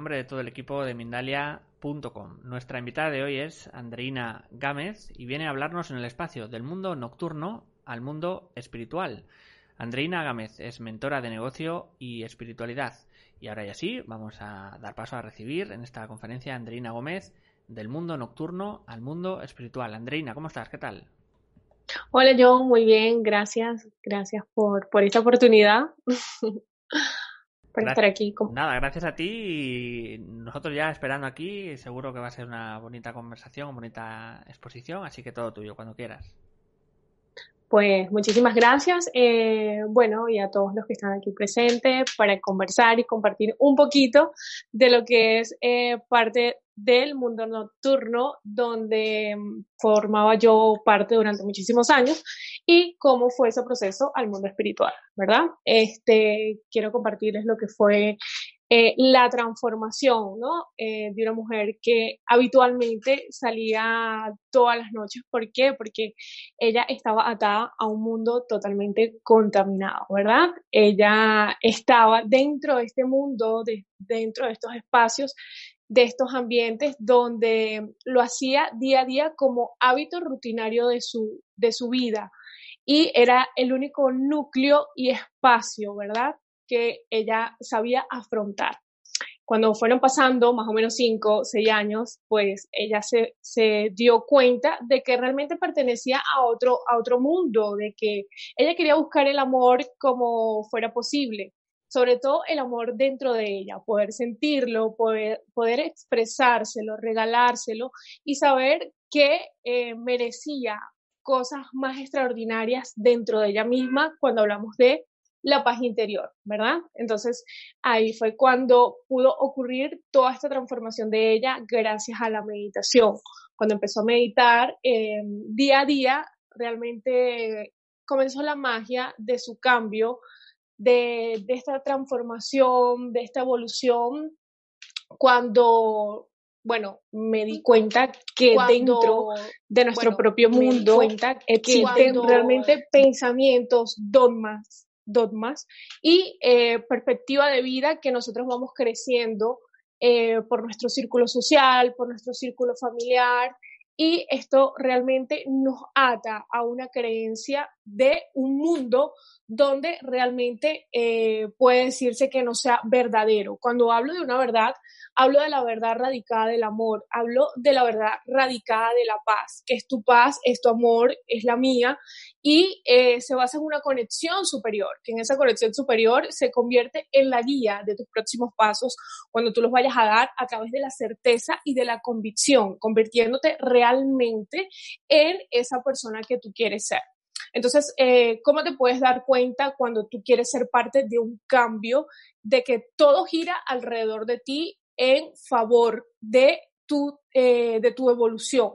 Nombre de todo el equipo de Mindalia.com. Nuestra invitada de hoy es Andreina Gámez y viene a hablarnos en el espacio del mundo nocturno al mundo espiritual. Andreina Gámez es mentora de negocio y espiritualidad. Y ahora ya sí, vamos a dar paso a recibir en esta conferencia a Andreina Gómez del mundo nocturno al mundo espiritual. Andreina, ¿cómo estás? ¿Qué tal? Hola John, muy bien, gracias, gracias por, por esta oportunidad. por estar aquí. Nada, gracias a ti y nosotros ya esperando aquí, seguro que va a ser una bonita conversación, una bonita exposición, así que todo tuyo, cuando quieras. Pues muchísimas gracias. Eh, bueno, y a todos los que están aquí presentes para conversar y compartir un poquito de lo que es eh, parte del mundo nocturno donde mm, formaba yo parte durante muchísimos años y cómo fue ese proceso al mundo espiritual, ¿verdad? Este, quiero compartirles lo que fue eh, la transformación ¿no? Eh, de una mujer que habitualmente salía todas las noches. ¿Por qué? Porque ella estaba atada a un mundo totalmente contaminado, ¿verdad? Ella estaba dentro de este mundo, de, dentro de estos espacios de estos ambientes donde lo hacía día a día como hábito rutinario de su, de su vida y era el único núcleo y espacio, ¿verdad? Que ella sabía afrontar. Cuando fueron pasando más o menos cinco, seis años, pues ella se, se dio cuenta de que realmente pertenecía a otro, a otro mundo, de que ella quería buscar el amor como fuera posible, sobre todo el amor dentro de ella, poder sentirlo, poder, poder expresárselo, regalárselo y saber que eh, merecía cosas más extraordinarias dentro de ella misma cuando hablamos de la paz interior, ¿verdad? Entonces ahí fue cuando pudo ocurrir toda esta transformación de ella gracias a la meditación. Cuando empezó a meditar eh, día a día, realmente comenzó la magia de su cambio, de, esta transformación, de esta evolución, cuando bueno, me di cuenta que dentro de nuestro propio mundo existen realmente pensamientos, dogmas, dogmas y eh, perspectiva de vida que nosotros vamos creciendo eh, por nuestro círculo social, por nuestro círculo familiar y esto realmente nos ata a una creencia de un mundo donde realmente eh, puede decirse que no sea verdadero. Cuando hablo de una verdad, hablo de la verdad radicada del amor, hablo de la verdad radicada de la paz, que es tu paz, es tu amor, es la mía, y eh, se basa en una conexión superior, que en esa conexión superior se convierte en la guía de tus próximos pasos cuando tú los vayas a dar a través de la certeza y de la convicción, convirtiéndote realmente en esa persona que tú quieres ser. Entonces, eh, ¿cómo te puedes dar cuenta cuando tú quieres ser parte de un cambio, de que todo gira alrededor de ti en favor de tu, eh, de tu evolución?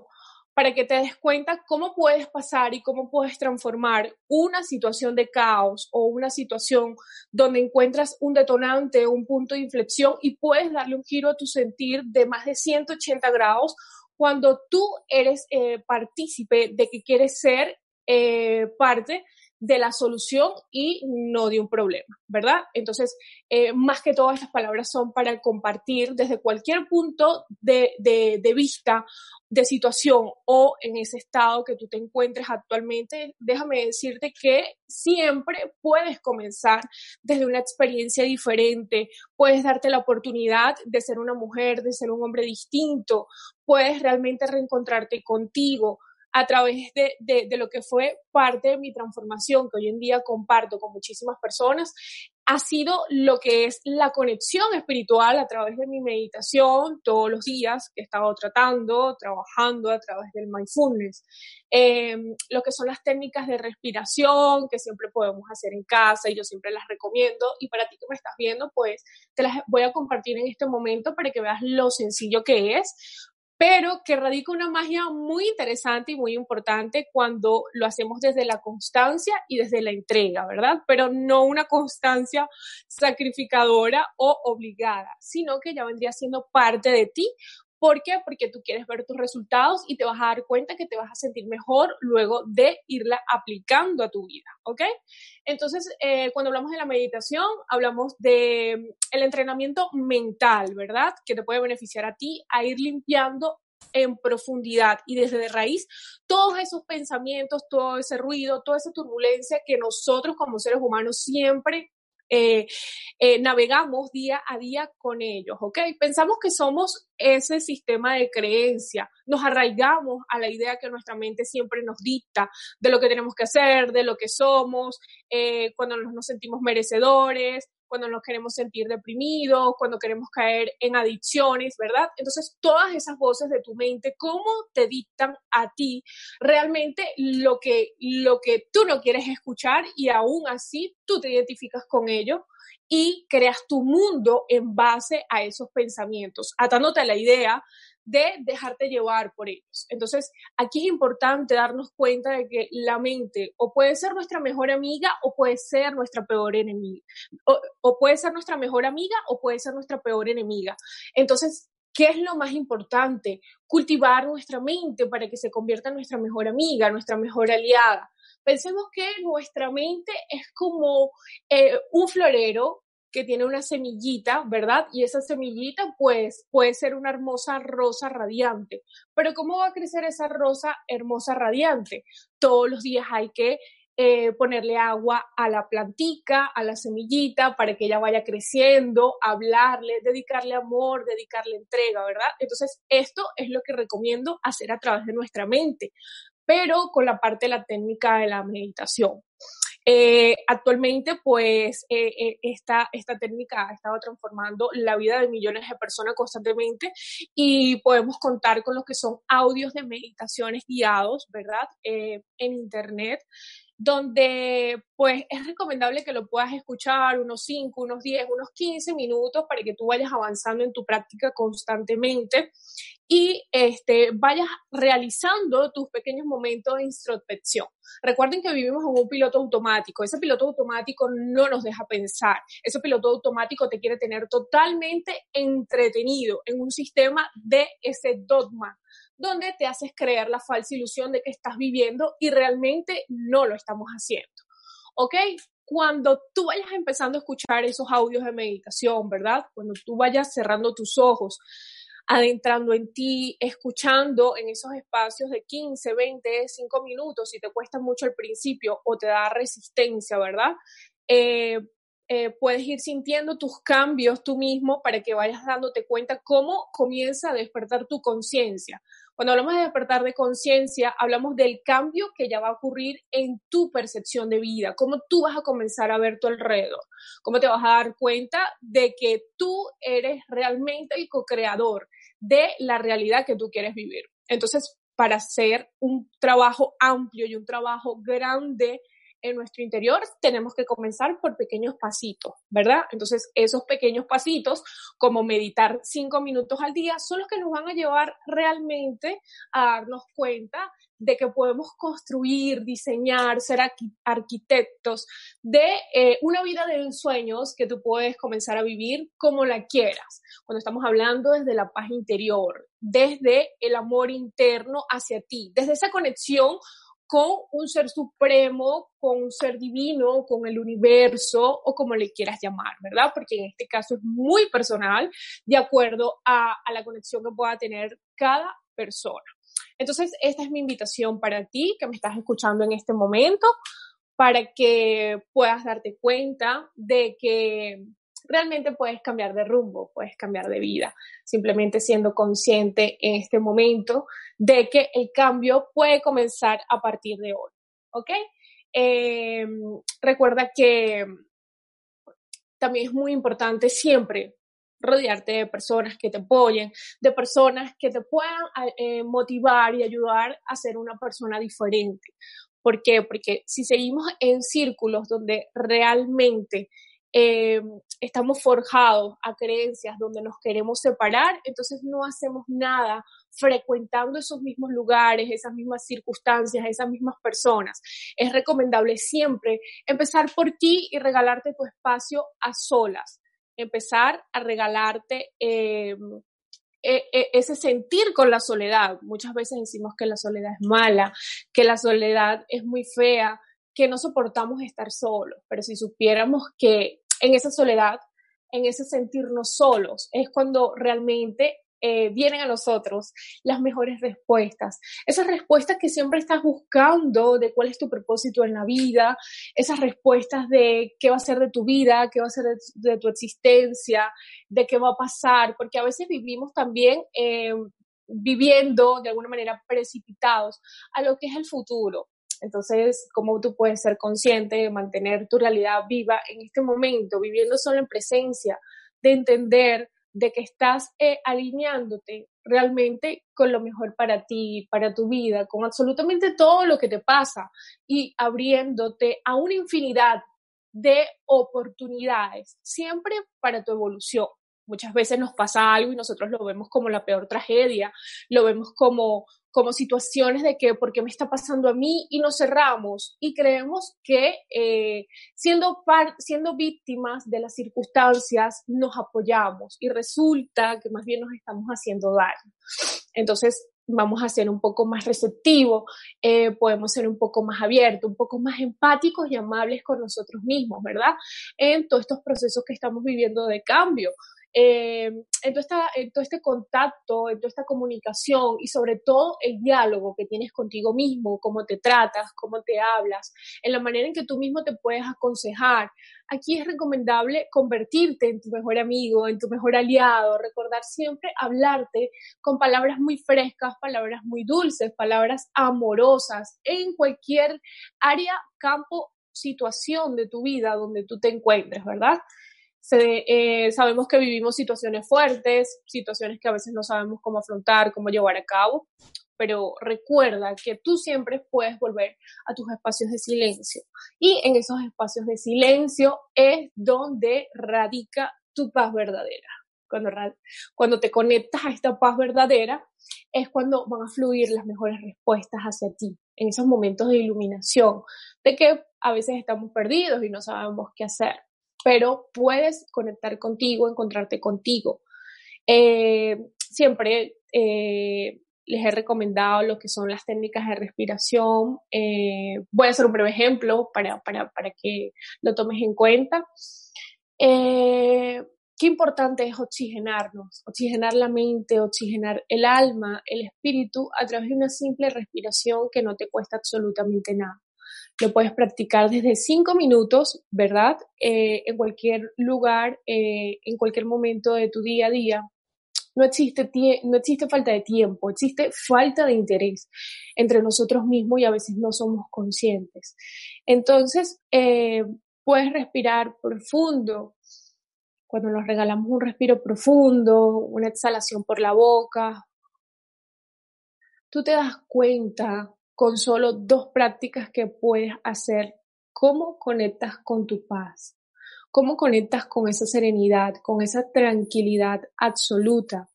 para que te des cuenta cómo puedes pasar y cómo puedes transformar una situación de caos o una situación donde encuentras un detonante, un punto de inflexión y puedes darle un giro a tu sentir de más de 180 grados cuando tú eres eh, partícipe de que quieres ser eh, parte de la solución y no de un problema, ¿verdad? Entonces, eh, más que todas estas palabras son para compartir desde cualquier punto de, de, vista, de situación o en ese estado que tú te encuentres actualmente, déjame decirte que siempre puedes comenzar desde una experiencia diferente, puedes darte la oportunidad de ser una mujer, de ser un hombre distinto, puedes realmente reencontrarte contigo, a través de, de, lo que fue parte de mi transformación, que hoy en día comparto con muchísimas personas, ha sido lo que es la conexión espiritual a través de mi meditación todos los días que he estado tratando, trabajando a través del mindfulness. Em, lo que son las técnicas de respiración que siempre podemos hacer en casa y yo siempre las recomiendo. Y para ti que me estás viendo, pues te las voy a compartir en este momento para que veas lo sencillo que es pero que radica una magia muy interesante y muy importante cuando lo hacemos desde la constancia y desde la entrega, ¿verdad? Pero no una constancia sacrificadora o obligada, sino que ya vendría siendo parte de ti ¿Por qué? Porque tú quieres ver tus resultados y te vas a dar cuenta que te vas a sentir mejor luego de irla aplicando a tu vida, ¿ok? Entonces, eh, cuando hablamos de la meditación, hablamos de mm, el entrenamiento mental, ¿verdad? Que te puede beneficiar a ti a ir limpiando en profundidad y desde de raíz todos esos pensamientos, todo ese ruido, toda esa turbulencia que nosotros como seres humanos siempre eh, eh, navegamos día a día con ellos, ¿ok? Pensamos que somos ese sistema de creencia, nos arraigamos a la idea que nuestra mente siempre nos dicta de lo que tenemos que hacer, de lo que somos, eh, cuando nos sentimos merecedores, cuando nos queremos sentir deprimidos, cuando queremos caer en adicciones, ¿verdad? Entonces, todas esas voces de tu mente, ¿cómo te dictan a ti realmente lo que, lo que tú no quieres escuchar y aún así tú te identificas con ello? y creas tu mundo en base a esos pensamientos, atándote a la idea de dejarte llevar por ellos. Entonces, aquí es importante darnos cuenta de que la mente o puede ser nuestra mejor amiga o puede ser nuestra peor enemiga. O, puede ser nuestra mejor amiga o puede ser nuestra peor enemiga. Entonces, ¿qué es lo más importante? Cultivar nuestra mente para que se convierta en nuestra mejor amiga, nuestra mejor aliada. Pensemos que nuestra mente es como eh, un florero que tiene una semillita, ¿verdad? Y esa semillita, pues, puede ser una hermosa rosa radiante. Pero ¿cómo va a crecer esa rosa hermosa radiante? Todos los días hay que eh, ponerle agua a la plantica, a la semillita, para que ella vaya creciendo, hablarle, dedicarle amor, dedicarle entrega, ¿verdad? Entonces, esto es lo que recomiendo hacer a través de nuestra mente, pero con la parte de la técnica de la meditación. Eh, actualmente, pues, eh, eh, esta, esta técnica ha estado transformando la vida de millones de personas constantemente y podemos contar con lo que son audios de meditaciones guiados, ¿verdad? en Internet donde pues es recomendable que lo puedas escuchar unos 5, unos 10, unos 15 minutos para que tú vayas avanzando en tu práctica constantemente y este, vayas realizando tus pequeños momentos de introspección. Recuerden que vivimos en un piloto automático. Ese piloto automático no nos deja pensar. Ese piloto automático te quiere tener totalmente entretenido en un sistema de ese dogma donde te haces creer la falsa ilusión de que estás viviendo y realmente no lo estamos haciendo. ¿Ok? Cuando tú vayas empezando a escuchar esos audios de meditación, ¿verdad? Cuando tú vayas cerrando tus ojos, adentrando en ti, escuchando en esos espacios de 15, 20, 5 minutos, si te cuesta mucho al principio o te da resistencia, ¿verdad? Eh, eh, puedes ir sintiendo tus cambios tú mismo para que vayas dándote cuenta cómo comienza a despertar tu conciencia. Cuando hablamos de despertar de conciencia, hablamos del cambio que ya va a ocurrir en tu percepción de vida, cómo tú vas a comenzar a ver tu alrededor, cómo te vas a dar cuenta de que tú eres realmente el co-creador de la realidad que tú quieres vivir. Entonces, para hacer un trabajo amplio y un trabajo grande en nuestro interior, tenemos que comenzar por pequeños pasitos, ¿verdad? Entonces, esos pequeños pasitos, como meditar cinco minutos al día, son los que nos van a llevar realmente a darnos cuenta de que podemos construir, diseñar, ser arquitectos de eh, una vida de ensueños que tú puedes comenzar a vivir como la quieras. Cuando estamos hablando desde la paz interior, desde el amor interno hacia ti, desde esa conexión con un ser supremo, con un ser divino, con el universo o como le quieras llamar, ¿verdad? Porque en este caso es muy personal, de acuerdo a, a la conexión que pueda tener cada persona. Entonces, esta es mi invitación para ti que me estás escuchando en este momento, para que puedas darte cuenta de que realmente puedes cambiar de rumbo, puedes cambiar de vida, simplemente siendo consciente en este momento de que el cambio puede comenzar a partir de hoy, ¿ok? Em, recuerda que también es muy importante siempre rodearte de personas que te apoyen, de personas que te puedan eh, motivar y ayudar a ser una persona diferente. ¿Por qué? Porque si seguimos en círculos donde realmente eh, estamos forjados a creencias donde nos queremos separar, entonces no hacemos nada frecuentando esos mismos lugares, esas mismas circunstancias, esas mismas personas. Es recomendable siempre empezar por ti y regalarte tu espacio a solas, empezar a regalarte eh, e, e, ese sentir con la soledad. Muchas veces decimos que la soledad es mala, que la soledad es muy fea, que no soportamos estar solos, pero si supiéramos que en esa soledad, en ese sentirnos solos, es cuando realmente eh, vienen a nosotros las mejores respuestas. Esas respuestas que siempre estás buscando de cuál es tu propósito en la vida, esas respuestas de qué va a ser de tu vida, qué va a ser de, tu existencia, de qué va a pasar, porque a veces vivimos también eh, viviendo de alguna manera precipitados a lo que es el futuro. Entonces, ¿cómo tú puedes ser consciente de mantener tu realidad viva en este momento, viviendo solo en presencia, de entender de que estás eh, alineándote realmente con lo mejor para ti, para tu vida, con absolutamente todo lo que te pasa y abriéndote a una infinidad de oportunidades, siempre para tu evolución. Muchas veces nos pasa algo y nosotros lo vemos como la peor tragedia, lo vemos como como situaciones de que, ¿por qué me está pasando a mí? Y nos cerramos y creemos que eh, siendo, siendo víctimas de las circunstancias nos apoyamos y resulta que más bien nos estamos haciendo daño. Entonces, vamos a ser un poco más receptivos, eh, podemos ser un poco más abiertos, un poco más empáticos y amables con nosotros mismos, ¿verdad? En todos estos procesos que estamos viviendo de cambio eh, en, en todo este contacto, en toda esta comunicación y sobre todo el diálogo que tienes contigo mismo, cómo te tratas, cómo te hablas, en la manera en que tú mismo te puedes aconsejar. Aquí es recomendable convertirte en tu mejor amigo, en tu mejor aliado, recordar siempre hablarte con palabras muy frescas, palabras muy dulces, palabras amorosas en cualquier área, campo, situación de tu vida donde tú te encuentres, ¿verdad? Eh, sabemos que vivimos situaciones fuertes, situaciones que a veces no sabemos cómo afrontar, cómo llevar a cabo, pero recuerda que tú siempre puedes volver a tus espacios de silencio. Y en esos espacios de silencio es donde radica tu paz verdadera. Cuando, cuando te conectas a esta paz verdadera, es cuando van a fluir las mejores respuestas hacia ti, en esos momentos de iluminación, de que a veces estamos perdidos y no sabemos qué hacer pero puedes conectar contigo, encontrarte contigo. Eh, siempre eh, les he recomendado lo que son las técnicas de respiración. Eh, voy a hacer un breve ejemplo para, para, para que lo tomes en cuenta. qué importante es oxigenarnos, oxigenar la mente, oxigenar el alma, el espíritu a través de una simple respiración que no te cuesta absolutamente nada. Lo puedes practicar desde cinco minutos, ¿verdad? Eh, en cualquier lugar, eh, en cualquier momento de tu día a día. No existe, no existe falta de tiempo, existe falta de interés entre nosotros mismos y a veces no somos conscientes. Entonces, eh, puedes respirar profundo. Cuando nos regalamos un respiro profundo, una exhalación por la boca, tú te das cuenta con solo dos prácticas que puedes hacer, cómo conectas con tu paz, cómo conectas con esa serenidad, con esa tranquilidad absoluta,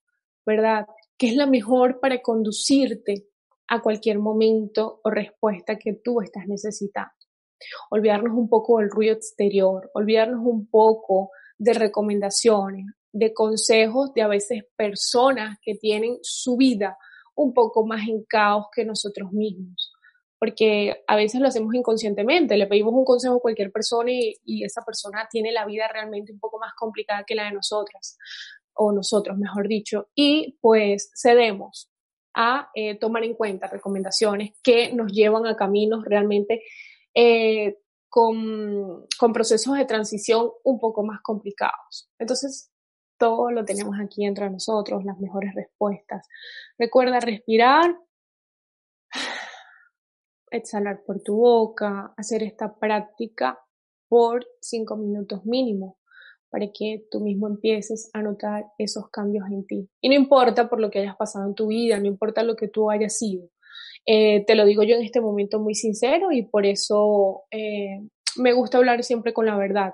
¿verdad? Que es la mejor para conducirte a cualquier momento o respuesta que tú estás necesitando. Olvidarnos un poco del ruido exterior, olvidarnos un poco de recomendaciones, de consejos de a veces personas que tienen su vida un poco más en caos que nosotros mismos, porque a veces lo hacemos inconscientemente, le pedimos un consejo a cualquier persona y, esa persona tiene la vida realmente un poco más complicada que la de nosotras, o nosotros, mejor dicho, y pues cedemos a eh, tomar en cuenta recomendaciones que nos llevan a caminos realmente eh, con, con, procesos de transición un poco más complicados. Entonces, todo lo tenemos aquí entre nosotros, las mejores respuestas. Recuerda respirar, exhalar por tu boca, hacer esta práctica por cinco minutos mínimo para que tú mismo empieces a notar esos cambios en ti. Y no importa por lo que hayas pasado en tu vida, no importa lo que tú hayas sido. Eh, te lo digo yo en este momento muy sincero y por eso eh, me gusta hablar siempre con la verdad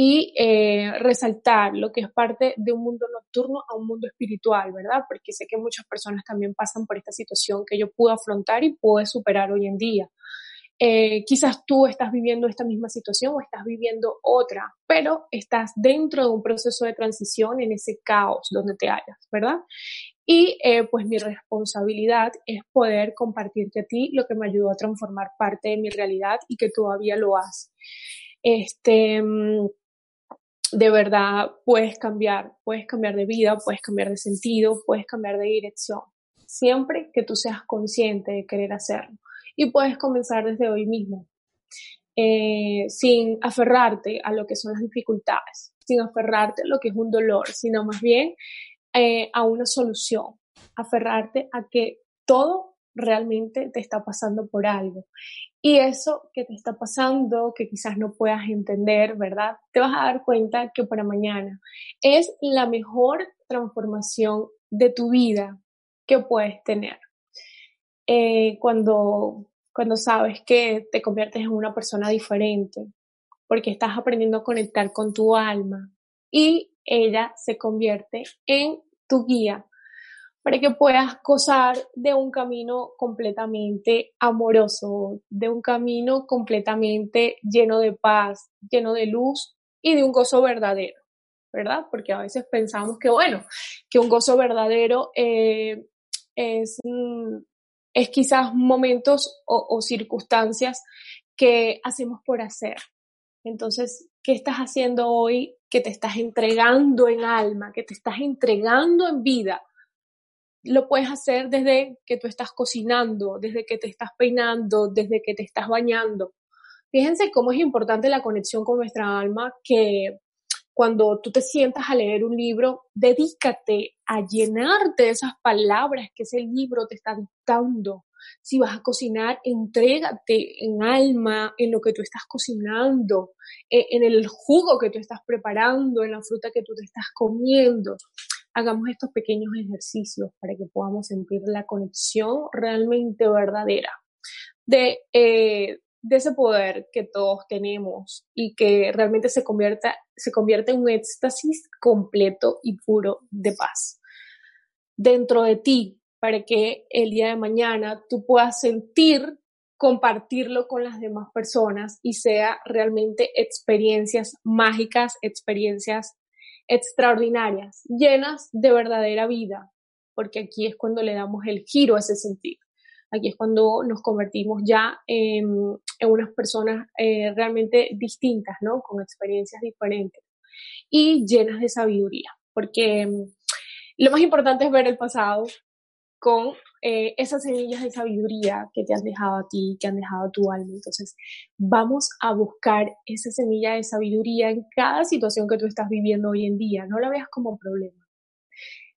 y eh, resaltar lo que es parte de un mundo nocturno a un mundo espiritual, ¿verdad? Porque sé que muchas personas también pasan por esta situación que yo pude afrontar y pude superar hoy en día. eh, quizás tú estás viviendo esta misma situación o estás viviendo otra, pero estás dentro de un proceso de transición en ese caos donde te hallas, ¿verdad? Y eh, pues mi responsabilidad es poder compartirte a ti lo que me ayudó a transformar parte de mi realidad y que todavía lo hace. Este, mm, de verdad puedes cambiar, puedes cambiar de vida, puedes cambiar de sentido, puedes cambiar de dirección, siempre que tú seas consciente de querer hacerlo. Y puedes comenzar desde hoy mismo, eh, sin aferrarte a lo que son las dificultades, sin aferrarte a lo que es un dolor, sino más bien eh, a una solución, aferrarte a que todo realmente te está pasando por algo. Y eso que te está pasando, que quizás no puedas entender, ¿verdad? Te vas a dar cuenta que para mañana es la mejor transformación de tu vida que puedes tener. Eh, cuando, cuando sabes que te conviertes en una persona diferente, porque estás aprendiendo a conectar con tu alma y ella se convierte en tu guía para que puedas gozar de un camino completamente amoroso, de un camino completamente lleno de paz, lleno de luz y de un gozo verdadero, ¿verdad? Porque a veces pensamos que, bueno, que un gozo verdadero eh, es, mm, es quizás momentos o, circunstancias que hacemos por hacer. Entonces, ¿qué estás haciendo hoy que te estás entregando en alma, que te estás entregando en vida? Lo puedes hacer desde que tú estás cocinando, desde que te estás peinando, desde que te estás bañando. Fíjense cómo es importante la conexión con nuestra alma, que cuando tú te sientas a leer un libro, dedícate a llenarte de esas palabras que ese libro te está dictando. Si vas a cocinar, entrégate en alma en lo que tú estás cocinando, eh, en el jugo que tú estás preparando, en la fruta que tú te estás comiendo. Hagamos estos pequeños ejercicios para que podamos sentir la conexión realmente verdadera de, eh, de ese poder que todos tenemos y que realmente se, convierta, se convierte en un éxtasis completo y puro de paz. Dentro de ti para que el día de mañana tú puedas sentir compartirlo con las demás personas y sea realmente experiencias mágicas, experiencias extraordinarias, llenas de verdadera vida, porque aquí es cuando le damos el giro a ese sentido. Aquí es cuando nos convertimos ya en, unas personas eh, realmente distintas, ¿no? Con experiencias diferentes y llenas de sabiduría, porque mm, lo más importante es ver el pasado con eh, esas semillas de sabiduría que te has dejado a ti, que han dejado a tu alma. Entonces, vamos a buscar esa semilla de sabiduría en cada situación que tú estás viviendo hoy en día. No la veas como un problema.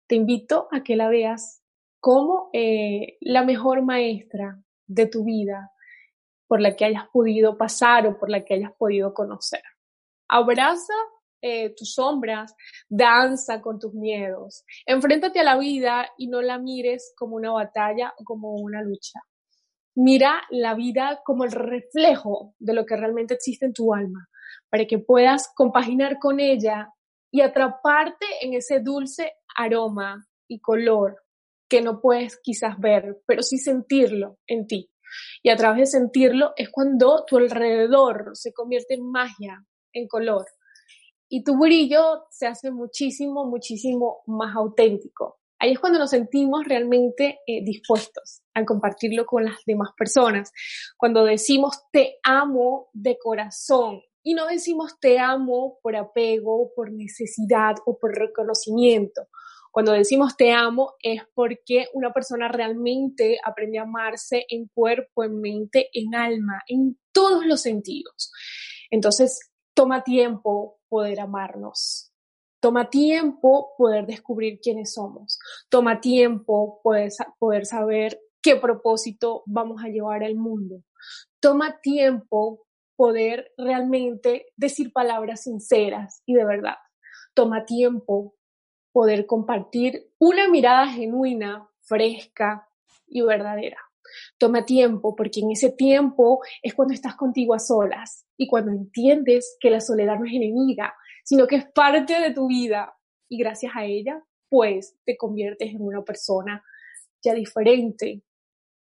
Te invito a que la veas como eh, la mejor maestra de tu vida por la que hayas podido pasar o por la que hayas podido conocer. Abraza eh, tus sombras, danza con tus miedos, enfréntate a la vida y no la mires como una batalla o como una lucha. Mira la vida como el reflejo de lo que realmente existe en tu alma, para que puedas compaginar con ella y atraparte en ese dulce aroma y color que no puedes quizás ver, pero sí sentirlo en ti. Y a través de sentirlo es cuando tu alrededor se convierte en magia, en color. Y tu brillo se hace muchísimo, muchísimo más auténtico. Ahí es cuando nos sentimos realmente eh, dispuestos a compartirlo con las demás personas. Cuando decimos te amo de corazón y no decimos te amo por apego, por necesidad o por reconocimiento cuando decimos te amo es porque una persona realmente aprende a amarse en cuerpo, en mente, en alma, en todos los sentidos. Entonces, toma tiempo poder amarnos. Toma tiempo poder descubrir quiénes somos. Toma tiempo poder, poder saber qué propósito vamos a llevar al mundo. Toma tiempo poder realmente decir palabras sinceras y de verdad. Toma tiempo poder compartir una mirada genuina, fresca y verdadera. Toma tiempo, porque en ese tiempo es cuando estás contigo a solas y cuando entiendes que la soledad no es enemiga, sino que es parte de tu vida y gracias a ella, pues te conviertes en una persona ya diferente,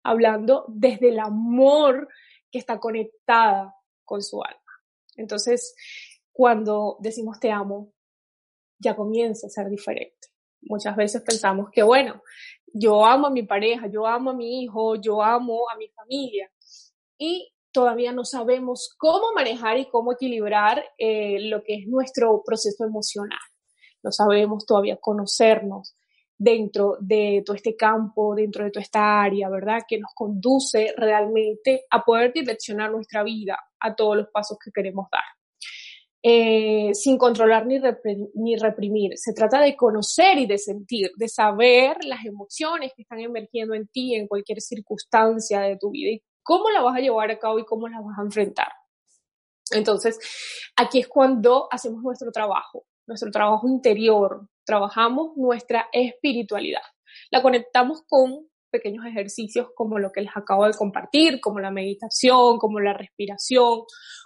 hablando desde el amor que está conectada con su alma. Entonces, cuando decimos te amo, ya comienza a ser diferente. Muchas veces pensamos que, bueno, yo amo a mi pareja, yo amo a mi hijo, yo amo a mi familia y todavía no sabemos cómo manejar y cómo equilibrar eh, lo que es nuestro proceso emocional. No sabemos todavía conocernos dentro de todo este campo, dentro de toda esta área, ¿verdad? Que nos conduce realmente a poder direccionar nuestra vida a todos los pasos que queremos dar. Eh, sin controlar ni, ni reprimir. Se trata de conocer y de sentir, de saber las emociones que están emergiendo en ti en cualquier circunstancia de tu vida y cómo la vas a llevar a cabo y cómo la vas a enfrentar. Entonces, aquí es cuando hacemos nuestro trabajo, nuestro trabajo interior, trabajamos nuestra espiritualidad. La conectamos con pequeños ejercicios como lo que les acabo de compartir, como la meditación, como la respiración,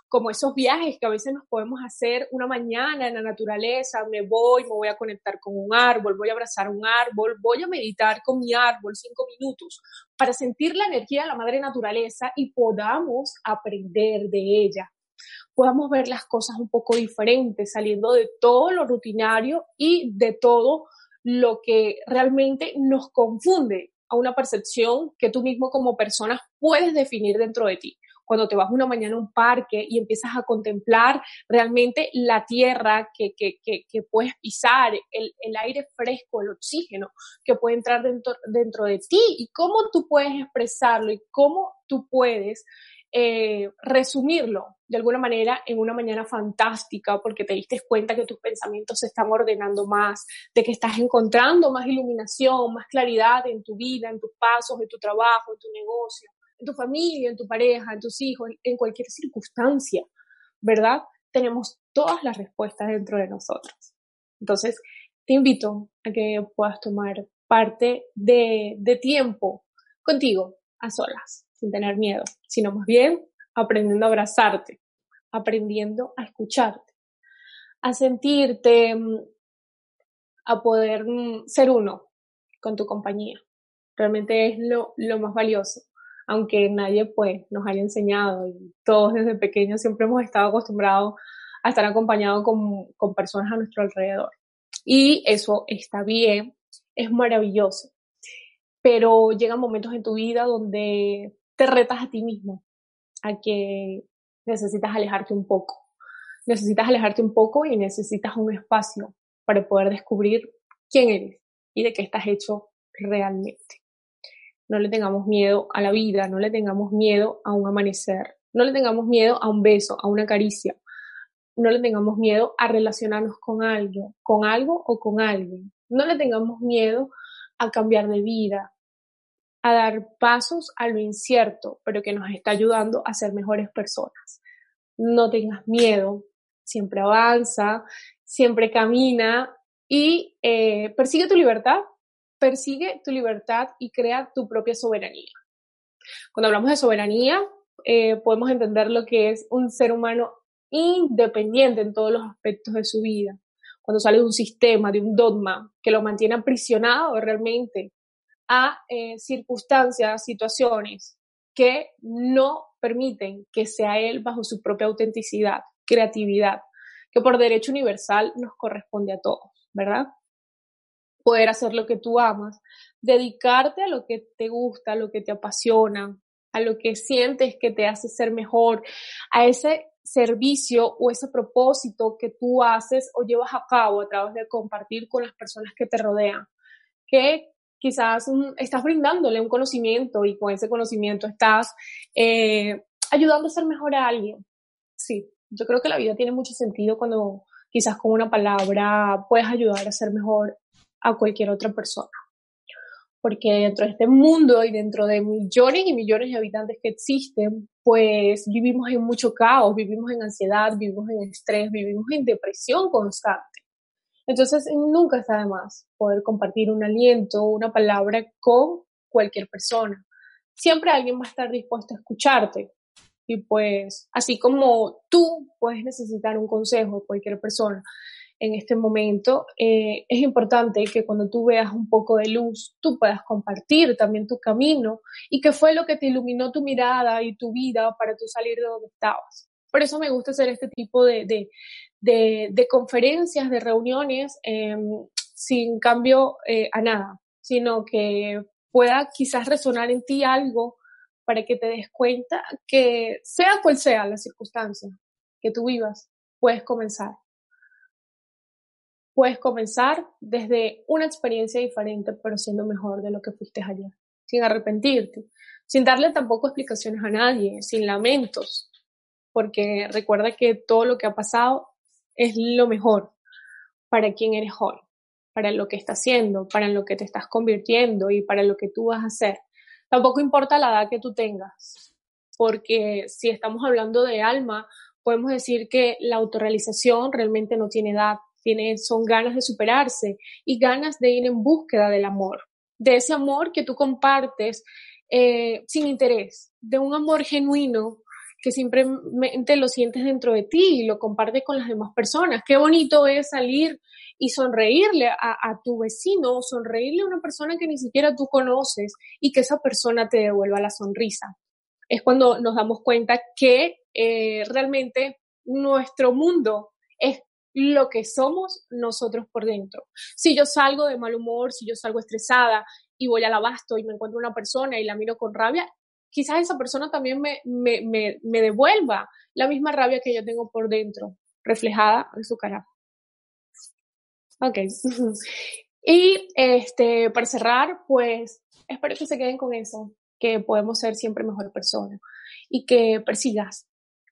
como esos viajes que a veces nos podemos hacer una mañana en la naturaleza, me voy, me voy a conectar con un árbol, voy a abrazar un árbol, voy a meditar con mi árbol cinco minutos para sentir la energía de la madre naturaleza y podamos aprender de ella. Podamos ver las cosas un poco diferentes, saliendo de todo lo rutinario y de todo lo que realmente nos confunde a una percepción que tú mismo como persona puedes definir dentro de ti. Cuando te vas una mañana a un parque y empiezas a contemplar realmente la tierra que, que, que, puedes pisar, el, el, aire fresco, el oxígeno que puede entrar dentro, dentro de ti y cómo tú puedes expresarlo y cómo tú puedes eh, resumirlo de alguna manera en una mañana fantástica porque te diste cuenta que tus pensamientos se están ordenando más, de que estás encontrando más iluminación, más claridad en tu vida, en tus pasos, en tu trabajo, en tu negocio en tu familia, en tu pareja, en tus hijos, en cualquier circunstancia, ¿verdad? Tenemos todas las respuestas dentro de nosotros. Entonces, te invito a que puedas tomar parte de, de tiempo contigo, a solas, sin tener miedo, sino más bien aprendiendo a abrazarte, aprendiendo a escucharte, a sentirte, a poder mm, ser uno con tu compañía. Realmente es lo, lo más valioso aunque nadie pues nos haya enseñado y todos desde pequeños siempre hemos estado acostumbrados a estar acompañados con, con personas a nuestro alrededor. Y eso está bien, es maravilloso, pero llegan momentos en tu vida donde te retas a ti mismo, a que necesitas alejarte un poco. Necesitas alejarte un poco y necesitas un espacio para poder descubrir quién eres y de qué estás hecho realmente. No le tengamos miedo a la vida, no le tengamos miedo a un amanecer, no le tengamos miedo a un beso, a una caricia, no le tengamos miedo a relacionarnos con algo, con algo o con alguien, no le tengamos miedo a cambiar de vida, a dar pasos a lo incierto, pero que nos está ayudando a ser mejores personas. No tengas miedo, siempre avanza, siempre camina y eh, persigue tu libertad, persigue tu libertad y crea tu propia soberanía. Cuando hablamos de soberanía, eh, podemos entender lo que es un ser humano independiente en todos los aspectos de su vida. Cuando sale de un sistema, de un dogma que lo mantiene aprisionado realmente a eh, circunstancias, situaciones que no permiten que sea él bajo su propia autenticidad, creatividad, que por derecho universal nos corresponde a todos, ¿verdad? poder hacer lo que tú amas, dedicarte a lo que te gusta, a lo que te apasiona, a lo que sientes que te hace ser mejor, a ese servicio o ese propósito que tú haces o llevas a cabo a través de compartir con las personas que te rodean, que quizás mm, estás brindándole un conocimiento y con ese conocimiento estás eh, ayudando a ser mejor a alguien. Sí, yo creo que la vida tiene mucho sentido cuando quizás con una palabra puedes ayudar a ser mejor a cualquier otra persona. Porque dentro de este mundo y dentro de millones y millones de habitantes que existen, pues vivimos en mucho caos, vivimos en ansiedad, vivimos en estrés, vivimos en depresión constante. Entonces nunca está de más poder compartir un aliento, una palabra con cualquier persona. Siempre alguien va a estar dispuesto a escucharte. Y pues, así como tú puedes necesitar un consejo de cualquier persona, en este momento, eh, es importante que cuando tú veas un poco de luz, tú puedas compartir también tu camino y qué fue lo que te iluminó tu mirada y tu vida para tú salir de donde estabas. Por eso me gusta hacer este tipo de, de, conferencias, de reuniones, em, sin cambio eh, a nada, sino que pueda quizás resonar en ti algo para que te des cuenta que sea cual sea la circunstancia que tú vivas, puedes comenzar. Puedes comenzar desde una experiencia diferente, pero siendo mejor de lo que fuiste ayer, sin arrepentirte, sin darle tampoco explicaciones a nadie, sin lamentos, porque recuerda que todo lo que ha pasado es lo mejor para quien eres hoy, para lo que estás haciendo, para lo que te estás convirtiendo y para lo que tú vas a hacer. Tampoco importa la edad que tú tengas, porque si estamos hablando de alma, podemos decir que la autorrealización realmente no tiene edad, tiene, son ganas de superarse y ganas de ir en búsqueda del amor, de ese amor que tú compartes eh, sin interés, de un amor genuino que simplemente lo sientes dentro de ti y lo compartes con las demás personas. Qué bonito es salir y sonreírle a, tu vecino, sonreírle a una persona que ni siquiera tú conoces y que esa persona te devuelva la sonrisa. Es cuando nos damos cuenta que eh, realmente nuestro mundo es lo que somos nosotros por dentro. Si yo salgo de mal humor, si yo salgo estresada y voy al abasto y me encuentro una persona y la miro con rabia, quizás esa persona también me, devuelva la misma rabia que yo tengo por dentro, reflejada en su cara. Ok. y este, para cerrar, pues espero que se queden con eso, que podemos ser siempre mejor persona y que persigas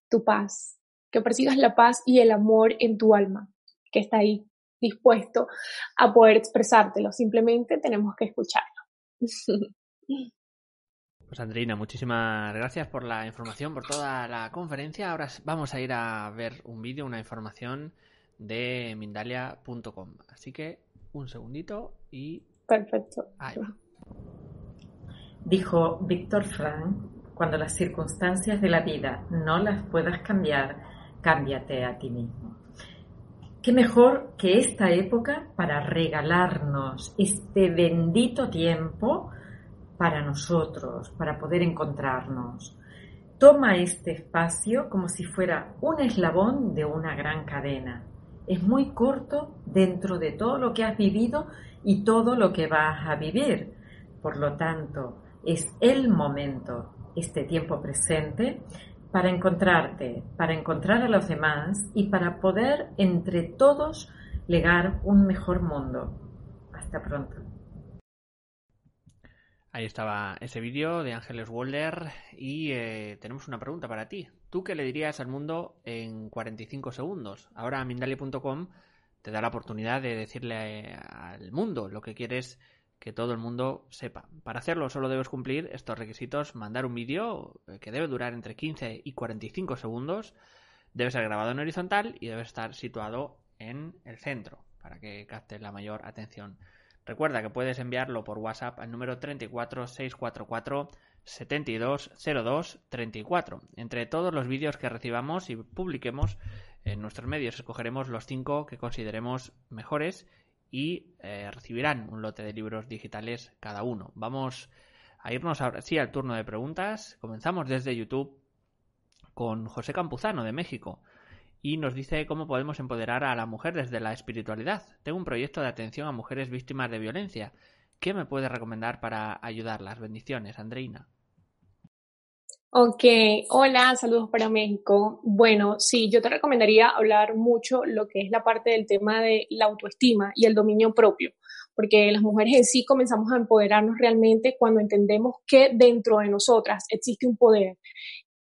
tu paz, que persigas la paz y el amor en tu alma, que está ahí dispuesto a poder expresártelo. Simplemente tenemos que escucharlo. Pues Andreina, muchísimas gracias por la información, por toda la conferencia. Ahora vamos a ir a ver un vídeo, una información de Mindalia.com. Así que un segundito y... Perfecto. Ahí va. Dijo Víctor Frank, cuando las circunstancias de la vida no las puedas cambiar, cámbiate a ti mismo. ¿Qué mejor que esta época para regalarnos este bendito tiempo para nosotros, para poder encontrarnos. Toma este espacio como si fuera un eslabón de una gran cadena. Es muy corto dentro de todo lo que has vivido y todo lo que vas a vivir. Por lo tanto, es el momento, este tiempo presente, para encontrarte, para encontrar a los demás y para poder entre todos legar un mejor mundo. Hasta pronto. Ahí estaba ese vídeo de Ángeles Walder y eh, tenemos una pregunta para ti. ¿Tú qué le dirías al mundo en 45 segundos? Ahora Mindalia.com te da la oportunidad de decirle al mundo lo que quieres que todo el mundo sepa. Para hacerlo solo debes cumplir estos requisitos, mandar un vídeo eh, que debe durar entre 15 y 45 segundos, debe ser grabado en horizontal y debe estar situado en el centro para que capte la mayor atención Recuerda que puedes enviarlo por WhatsApp al número 34644 7202 34. Entre todos los vídeos que recibamos y publiquemos en nuestros medios, escogeremos los cinco que consideremos mejores y eh, recibirán un lote de libros digitales cada uno. Vamos a irnos ahora sí al turno de preguntas. Comenzamos desde YouTube con José Campuzano de México y nos dice cómo podemos empoderar a la mujer desde la espiritualidad. Tengo un proyecto de atención a mujeres víctimas de violencia. ¿Qué me puede recomendar para ayudarlas? Bendiciones, Andreina. Ok, hola, saludos para México. Bueno, sí, yo te recomendaría hablar mucho lo que es la parte del tema de la autoestima y el dominio propio, porque las mujeres en sí comenzamos a empoderarnos realmente cuando entendemos que dentro de nosotras existe un poder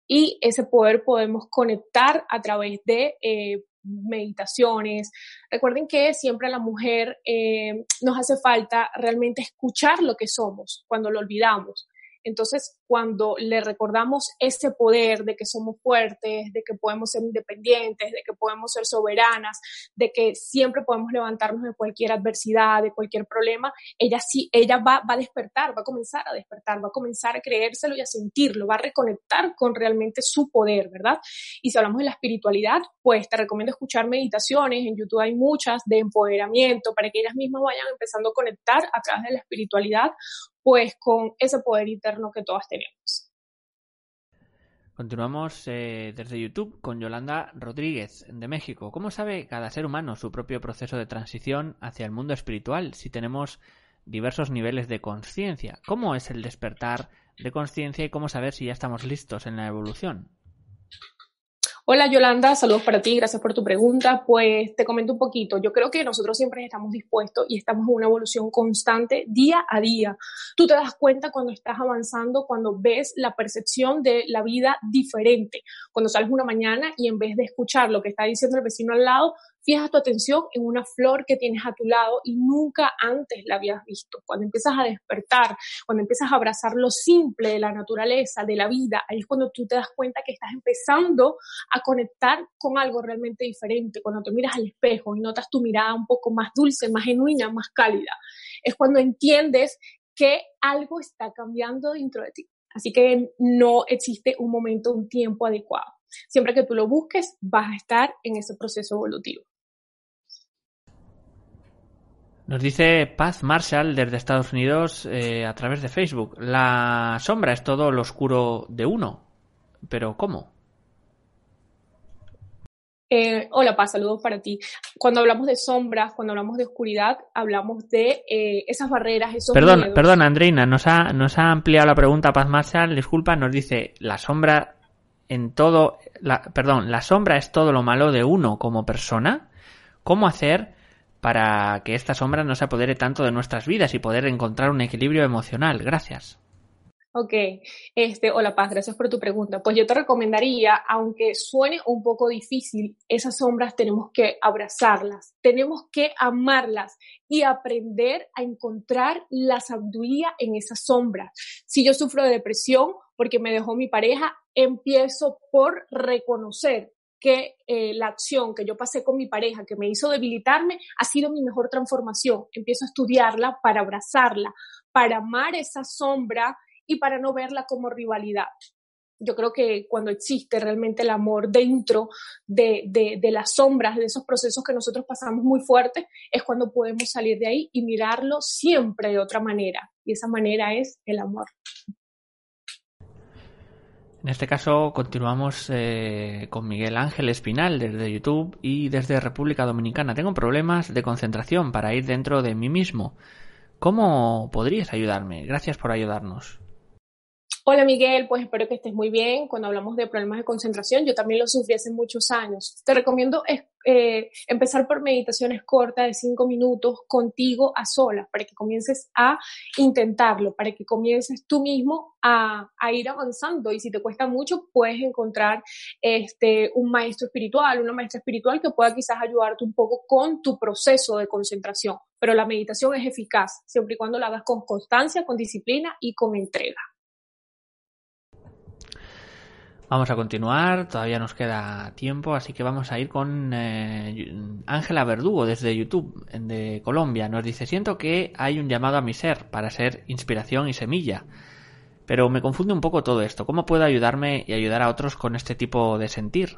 y ese poder podemos conectar a través de eh, meditaciones. Recuerden que siempre a la mujer eh, nos hace falta realmente escuchar lo que somos cuando lo olvidamos. Entonces, cuando le recordamos ese poder de que somos fuertes, de que podemos ser independientes, de que podemos ser soberanas, de que siempre podemos levantarnos de cualquier adversidad, de cualquier problema, ella sí, ella va, va a despertar, va a comenzar a despertar, va a comenzar a creérselo y a sentirlo, va a reconectar con realmente su poder, ¿verdad? Y si hablamos de la espiritualidad, pues te recomiendo escuchar meditaciones, en YouTube hay muchas de empoderamiento para que ellas mismas vayan empezando a conectar a través de la espiritualidad pues con ese poder interno que todas tenemos. Continuamos eh, desde YouTube con Yolanda Rodríguez de México. ¿Cómo sabe cada ser humano su propio proceso de transición hacia el mundo espiritual si tenemos diversos niveles de conciencia? ¿Cómo es el despertar de conciencia y cómo saber si ya estamos listos en la evolución? Hola Yolanda, saludos para ti, gracias por tu pregunta. Pues te comento un poquito, yo creo que nosotros siempre estamos dispuestos y estamos en una evolución constante día a día. Tú te das cuenta cuando estás avanzando, cuando ves la percepción de la vida diferente, cuando sales una mañana y en vez de escuchar lo que está diciendo el vecino al lado, fijas tu atención en una flor que tienes a tu lado y nunca antes la habías visto. Cuando empiezas a despertar, cuando empiezas a abrazar lo simple de la naturaleza, de la vida, ahí es cuando tú te das cuenta que estás empezando a conectar con algo realmente diferente. Cuando te miras al espejo y notas tu mirada un poco más dulce, más genuina, más cálida, es cuando entiendes que algo está cambiando dentro de ti. Así que no existe un momento, un tiempo adecuado. Siempre que tú lo busques, vas a estar en ese proceso evolutivo. Nos dice Paz Marshall desde Estados Unidos eh, a través de Facebook. La sombra es todo lo oscuro de uno. ¿Pero cómo? Eh, hola Paz, saludos para ti. Cuando hablamos de sombras, cuando hablamos de oscuridad, hablamos de eh, esas barreras, esos Perdón, perdón, Andreina, nos ha, nos ha ampliado la pregunta Paz Marshall. Disculpa, nos dice, la sombra en todo, la, perdón, la sombra es todo lo malo de uno como persona. ¿Cómo hacer para que esta sombra no se apodere tanto de nuestras vidas y poder encontrar un equilibrio emocional. Gracias. Ok, este, hola Paz, gracias por tu pregunta. Pues yo te recomendaría, aunque suene un poco difícil, esas sombras tenemos que abrazarlas, tenemos que amarlas y aprender a encontrar la sabiduría en esas sombras. Si yo sufro de depresión porque me dejó mi pareja, empiezo por reconocer que eh, la acción que yo pasé con mi pareja, que me hizo debilitarme, ha sido mi mejor transformación. Empiezo a estudiarla para abrazarla, para amar esa sombra y para no verla como rivalidad. Yo creo que cuando existe realmente el amor dentro de, de, de las sombras, de esos procesos que nosotros pasamos muy fuertes, es cuando podemos salir de ahí y mirarlo siempre de otra manera. Y esa manera es el amor. En este caso continuamos eh, con Miguel Ángel Espinal desde YouTube y desde República Dominicana. Tengo problemas de concentración para ir dentro de mí mismo. ¿Cómo podrías ayudarme? Gracias por ayudarnos. Hola Miguel, pues espero que estés muy bien. Cuando hablamos de problemas de concentración, yo también lo sufrí hace muchos años. Te recomiendo eh, empezar por meditaciones cortas de cinco minutos contigo a solas, para que comiences a intentarlo, para que comiences tú mismo a, a, ir avanzando. Y si te cuesta mucho, puedes encontrar este, un maestro espiritual, una maestra espiritual que pueda quizás ayudarte un poco con tu proceso de concentración. Pero la meditación es eficaz, siempre y cuando la hagas con constancia, con disciplina y con entrega. Vamos a continuar, todavía nos queda tiempo, así que vamos a ir con eh, Ángela Verdugo desde YouTube, de Colombia. Nos dice, siento que hay un llamado a mi ser para ser inspiración y semilla, pero me confunde un poco todo esto. ¿Cómo puedo ayudarme y ayudar a otros con este tipo de sentir?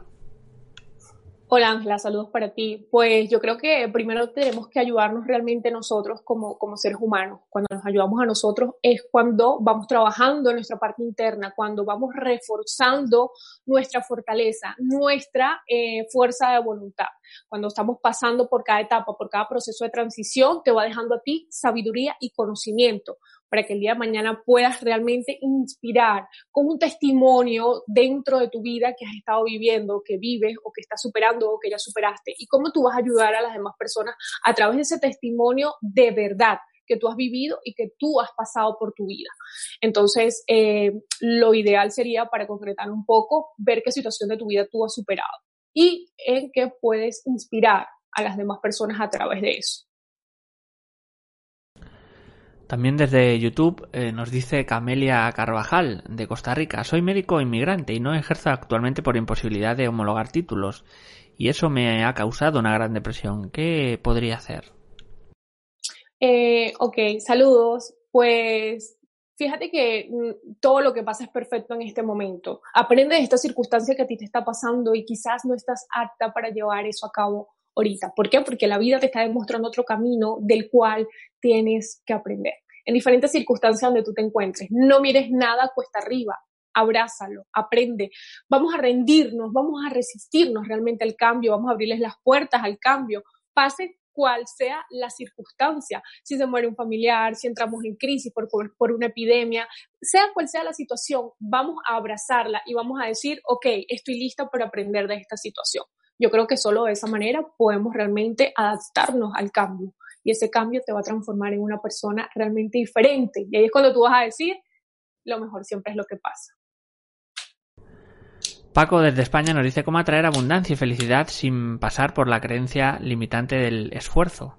Hola Ángela, saludos para ti. Pues yo creo que primero tenemos que ayudarnos realmente nosotros como, como seres humanos. Cuando nos ayudamos a nosotros es cuando vamos trabajando en nuestra parte interna, cuando vamos reforzando nuestra fortaleza, nuestra eh, fuerza de voluntad. Cuando estamos pasando por cada etapa, por cada proceso de transición, te va dejando a ti sabiduría y conocimiento para que el día de mañana puedas realmente inspirar con un testimonio dentro de tu vida que has estado viviendo, que vives o que estás superando o que ya superaste y cómo tú vas a ayudar a las demás personas a través de ese testimonio de verdad que tú has vivido y que tú has pasado por tu vida. Entonces, eh, lo ideal sería, para concretar un poco, ver qué situación de tu vida tú has superado y en qué puedes inspirar a las demás personas a través de eso. También desde YouTube eh, nos dice Camelia Carvajal, de Costa Rica. Soy médico inmigrante y no ejerzo actualmente por imposibilidad de homologar títulos. Y eso me ha causado una gran depresión. ¿Qué podría hacer? Eh, ok, saludos. Pues fíjate que mm, todo lo que pasa es perfecto en este momento. Aprende de esta circunstancia que a ti te está pasando y quizás no estás apta para llevar eso a cabo ahorita. ¿Por qué? Porque la vida te está demostrando otro camino del cual tienes que aprender. En diferentes circunstancias donde tú te encuentres. No mires nada cuesta arriba. Abrázalo, aprende. Vamos a rendirnos, vamos a resistirnos realmente al cambio, vamos a abrirles las puertas al cambio. Pase cual sea la circunstancia, si se muere un familiar, si entramos en crisis por, por, una epidemia, sea cual sea la situación, vamos a abrazarla y vamos a decir, ok, estoy lista para aprender de esta situación. Yo creo que solo de esa manera podemos realmente adaptarnos al cambio y ese cambio te va a transformar en una persona realmente diferente. Y ahí es cuando tú vas a decir, lo mejor siempre es lo que pasa. Paco desde España nos dice cómo atraer abundancia y felicidad sin pasar por la creencia limitante del esfuerzo.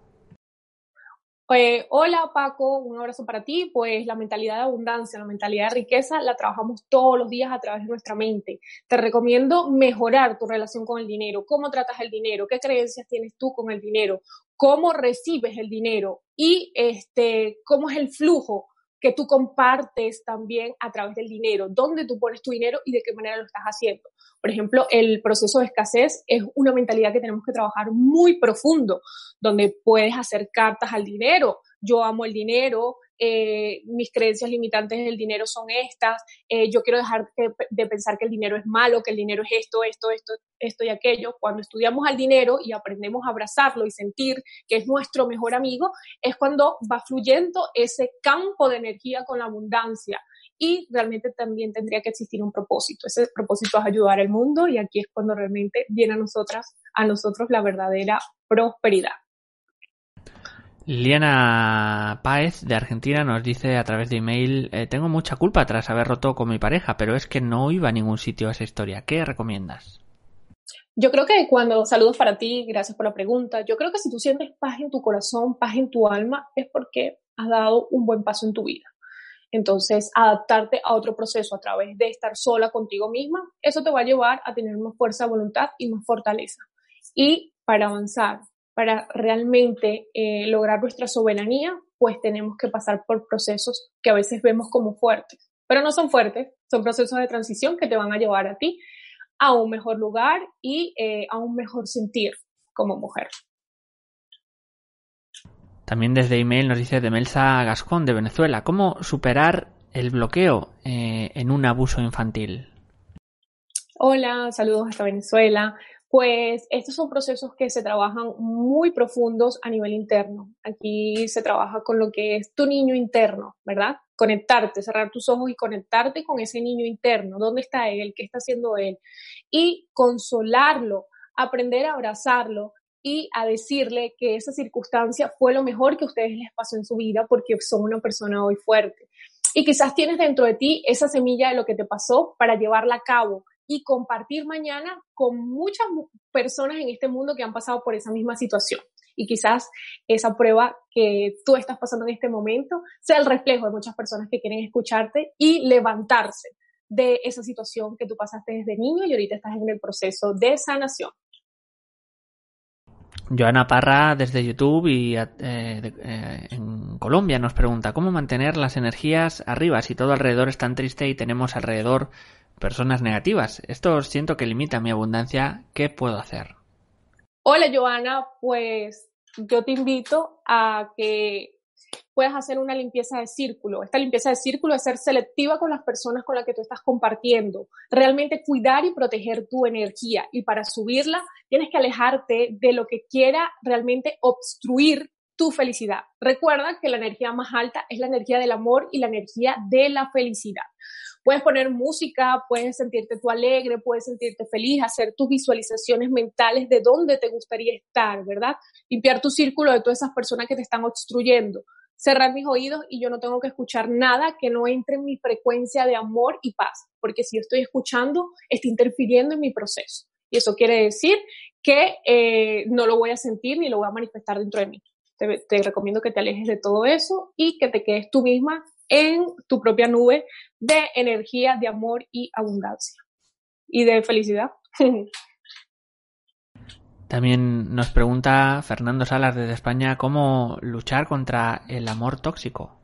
Eh, hola Paco, un abrazo para ti. Pues la mentalidad de abundancia, la mentalidad de riqueza la trabajamos todos los días a través de nuestra mente. Te recomiendo mejorar tu relación con el dinero, cómo tratas el dinero, qué creencias tienes tú con el dinero, cómo recibes el dinero y este, cómo es el flujo que tú compartes también a través del dinero, dónde tú pones tu dinero y de qué manera lo estás haciendo. Por ejemplo, el proceso de escasez es una mentalidad que tenemos que trabajar muy profundo, donde puedes hacer cartas al dinero. Yo amo el dinero, eh, mis creencias limitantes del dinero son estas, eh, yo quiero dejar de pensar que el dinero es malo, que el dinero es esto, esto, esto, esto y aquello. Cuando estudiamos al dinero y aprendemos a abrazarlo y sentir que es nuestro mejor amigo, es cuando va fluyendo ese campo de energía con la abundancia. Y realmente también tendría que existir un propósito. Ese propósito es ayudar al mundo y aquí es cuando realmente viene a nosotras, a nosotros la verdadera prosperidad. Liana Páez de Argentina nos dice a través de email eh, tengo mucha culpa tras haber roto con mi pareja, pero es que no iba a ningún sitio esa historia. ¿Qué recomiendas? Yo creo que cuando saludos para ti, gracias por la pregunta. Yo creo que si tú sientes paz en tu corazón, paz en tu alma, es porque has dado un buen paso en tu vida. Entonces, adaptarte a otro proceso a través de estar sola contigo misma, eso te va a llevar a tener más fuerza de voluntad y más fortaleza. Y para avanzar, para realmente eh, lograr nuestra soberanía, pues tenemos que pasar por procesos que a veces vemos como fuertes, pero no son fuertes, son procesos de transición que te van a llevar a ti a un mejor lugar y eh, a un mejor sentir como mujer. También desde email nos dice Demelsa Gascón de Venezuela, ¿cómo superar el bloqueo eh, en un abuso infantil? Hola, saludos hasta Venezuela. Pues estos son procesos que se trabajan muy profundos a nivel interno. Aquí se trabaja con lo que es tu niño interno, ¿verdad? Conectarte, cerrar tus ojos y conectarte con ese niño interno. ¿Dónde está él? ¿Qué está haciendo él? Y consolarlo, aprender a abrazarlo y a decirle que esa circunstancia fue lo mejor que a ustedes les pasó en su vida porque son una persona hoy fuerte. Y quizás tienes dentro de ti esa semilla de lo que te pasó para llevarla a cabo y compartir mañana con muchas personas en este mundo que han pasado por esa misma situación. Y quizás esa prueba que tú estás pasando en este momento sea el reflejo de muchas personas que quieren escucharte y levantarse de esa situación que tú pasaste desde niño y ahorita estás en el proceso de sanación. Joana Parra desde YouTube y eh, eh, en Colombia nos pregunta cómo mantener las energías arriba si todo alrededor es tan triste y tenemos alrededor personas negativas. Esto siento que limita mi abundancia. ¿Qué puedo hacer? Hola, Joana. Pues yo te invito a que puedas hacer una limpieza de círculo. Esta limpieza de círculo es ser selectiva con las personas con las que tú estás compartiendo. Realmente cuidar y proteger tu energía. Y para subirla, tienes que alejarte de lo que quiera realmente obstruir tu felicidad. Recuerda que la energía más alta es la energía del amor y la energía de la felicidad. Puedes poner música, puedes sentirte tú alegre, puedes sentirte feliz, hacer tus visualizaciones mentales de dónde te gustaría estar, ¿verdad? Limpiar tu círculo de todas esas personas que te están obstruyendo. Cerrar mis oídos y yo no tengo que escuchar nada que no entre en mi frecuencia de amor y paz, porque si yo estoy escuchando, está interfiriendo en mi proceso. Y eso quiere decir que eh, no lo voy a sentir ni lo voy a manifestar dentro de mí. Te, te recomiendo que te alejes de todo eso y que te quedes tú misma en tu propia nube de energía, de amor y abundancia y de felicidad. También nos pregunta Fernando Salas desde España cómo luchar contra el amor tóxico.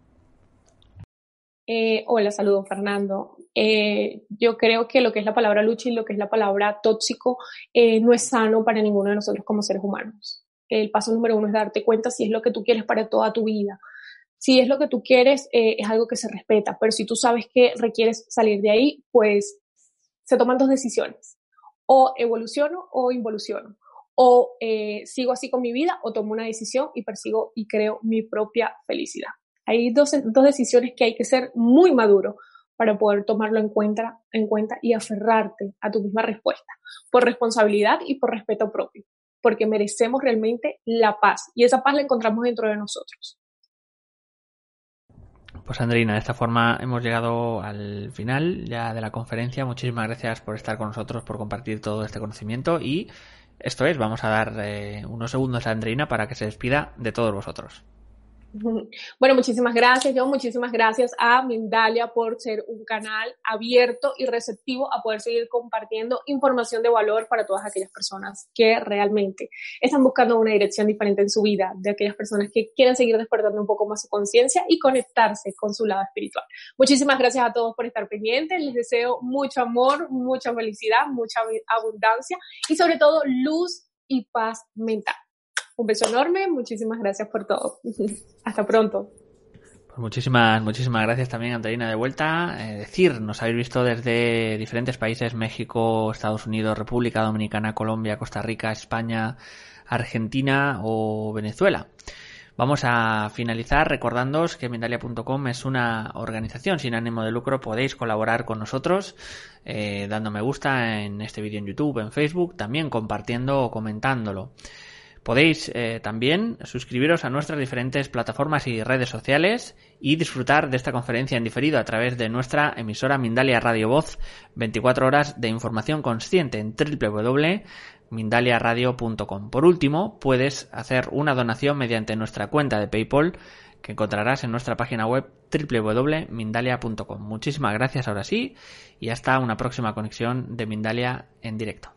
Eh, hola, saludo Fernando. Eh, yo creo que lo que es la palabra lucha y lo que es la palabra tóxico eh, no es sano para ninguno de nosotros como seres humanos. El paso número uno es darte cuenta si es lo que tú quieres para toda tu vida. Si es lo que tú quieres, es algo que se respeta, pero si tú sabes que requieres salir de ahí, pues se toman dos decisiones. O evoluciono o involuciono o eh, sigo así con mi vida o tomo una decisión y persigo y creo mi propia felicidad. Hay dos, dos decisiones que hay que ser muy maduro para poder tomarlo en cuenta, en cuenta y aferrarte a tu misma respuesta, por responsabilidad y por respeto propio, porque merecemos realmente la paz y esa paz la encontramos dentro de nosotros. Pues Andrina, de esta forma hemos llegado al final ya de la conferencia. Muchísimas gracias por estar con nosotros, por compartir todo este conocimiento y esto es, vamos a dar eh, unos segundos a Andreina para que se despida de todos vosotros. Bueno, muchísimas gracias, John. Muchísimas gracias a Mindalia por ser un canal abierto y receptivo a poder seguir compartiendo información de valor para todas aquellas personas que realmente están buscando una dirección diferente en su vida, de aquellas personas que quieren seguir despertando un poco más su conciencia y conectarse con su lado espiritual. Muchísimas gracias a todos por estar pendientes. Les deseo mucho amor, mucha felicidad, mucha abundancia y sobre todo luz y paz mental. Un beso enorme, muchísimas gracias por todo. Hasta pronto. Pues muchísimas, muchísimas gracias también, Antonina, de vuelta. Eh, decir, nos habéis visto desde diferentes países, México, Estados Unidos, República Dominicana, Colombia, Costa Rica, España, Argentina o Venezuela. Vamos a finalizar recordándoos que Mindalia.com es una organización sin ánimo de lucro. Podéis colaborar con nosotros eh, dando me gusta en este vídeo en YouTube, en Facebook, también compartiendo o comentándolo. Podéis eh, también suscribiros a nuestras diferentes plataformas y redes sociales y disfrutar de esta conferencia en diferido a través de nuestra emisora Mindalia Radio Voz, 24 horas de información consciente en www.mindaliaradio.com. Por último, puedes hacer una donación mediante nuestra cuenta de PayPal que encontrarás en nuestra página web www.mindalia.com. Muchísimas gracias ahora sí y hasta una próxima conexión de Mindalia en directo.